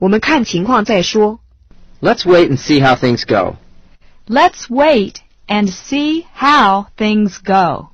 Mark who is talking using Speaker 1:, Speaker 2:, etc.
Speaker 1: 我们看情况再说。
Speaker 2: Let's wait and see how things go.
Speaker 3: Let's wait and see how things go.